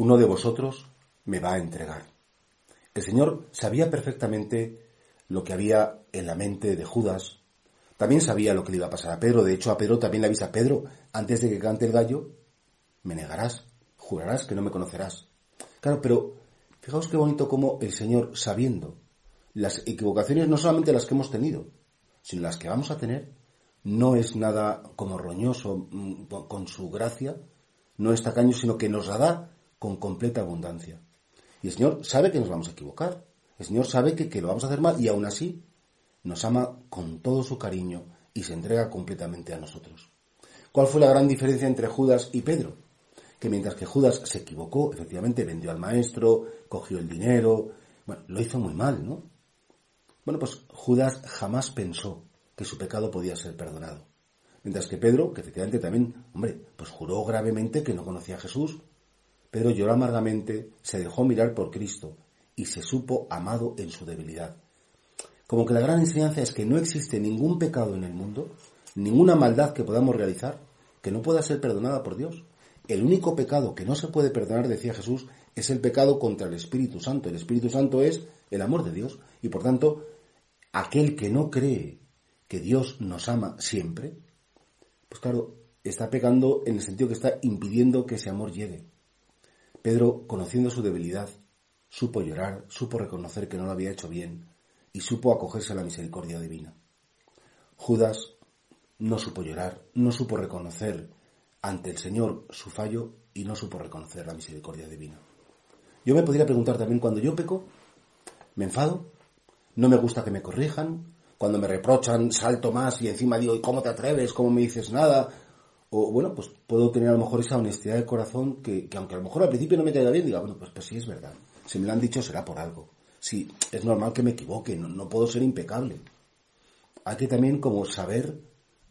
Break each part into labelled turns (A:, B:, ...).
A: uno de vosotros me va a entregar. El Señor sabía perfectamente lo que había en la mente de Judas. También sabía lo que le iba a pasar a Pedro. De hecho, a Pedro también le avisa, Pedro, antes de que cante el gallo, me negarás, jurarás que no me conocerás. Claro, pero fijaos qué bonito como el Señor, sabiendo las equivocaciones no solamente las que hemos tenido, sino las que vamos a tener, no es nada como roñoso mm, con su gracia, no es tacaño, sino que nos la da con completa abundancia. Y el Señor sabe que nos vamos a equivocar, el Señor sabe que, que lo vamos a hacer mal y aún así nos ama con todo su cariño y se entrega completamente a nosotros. ¿Cuál fue la gran diferencia entre Judas y Pedro? Que mientras que Judas se equivocó, efectivamente vendió al maestro, cogió el dinero, bueno, lo hizo muy mal, ¿no? Bueno, pues Judas jamás pensó que su pecado podía ser perdonado. Mientras que Pedro, que efectivamente también, hombre, pues juró gravemente que no conocía a Jesús. Pedro lloró amargamente, se dejó mirar por Cristo y se supo amado en su debilidad. Como que la gran enseñanza es que no existe ningún pecado en el mundo, ninguna maldad que podamos realizar, que no pueda ser perdonada por Dios. El único pecado que no se puede perdonar, decía Jesús, es el pecado contra el Espíritu Santo. El Espíritu Santo es el amor de Dios y por tanto aquel que no cree que Dios nos ama siempre, pues claro, está pecando en el sentido que está impidiendo que ese amor llegue. Pedro, conociendo su debilidad, supo llorar, supo reconocer que no lo había hecho bien y supo acogerse a la misericordia divina. Judas no supo llorar, no supo reconocer ante el Señor su fallo y no supo reconocer la misericordia divina. Yo me podría preguntar también, cuando yo peco, me enfado, no me gusta que me corrijan, cuando me reprochan salto más y encima digo, ¿y cómo te atreves? ¿Cómo me dices nada? O bueno, pues puedo tener a lo mejor esa honestidad de corazón que, aunque a lo mejor al principio no me caiga bien, diga, bueno, pues, pues sí es verdad. Si me lo han dicho será por algo. Sí, es normal que me equivoque, no, no puedo ser impecable. Hay que también como saber,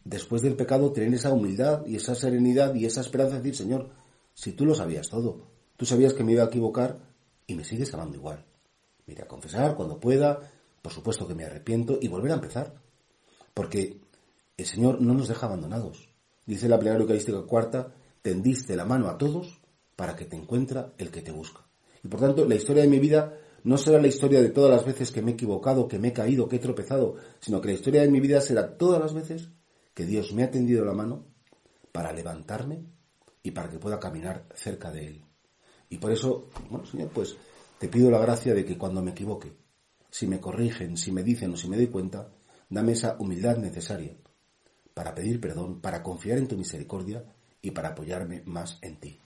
A: después del pecado, tener esa humildad y esa serenidad y esa esperanza de decir, Señor, si tú lo sabías todo, tú sabías que me iba a equivocar y me sigues amando igual. Mira, confesar cuando pueda, por supuesto que me arrepiento y volver a empezar. Porque el Señor no nos deja abandonados. Dice la plegaria eucarística cuarta, tendiste la mano a todos para que te encuentra el que te busca. Y por tanto, la historia de mi vida no será la historia de todas las veces que me he equivocado, que me he caído, que he tropezado, sino que la historia de mi vida será todas las veces que Dios me ha tendido la mano para levantarme y para que pueda caminar cerca de Él. Y por eso, bueno, Señor, pues te pido la gracia de que cuando me equivoque, si me corrigen, si me dicen o si me doy cuenta, dame esa humildad necesaria para pedir perdón, para confiar en tu misericordia y para apoyarme más en ti.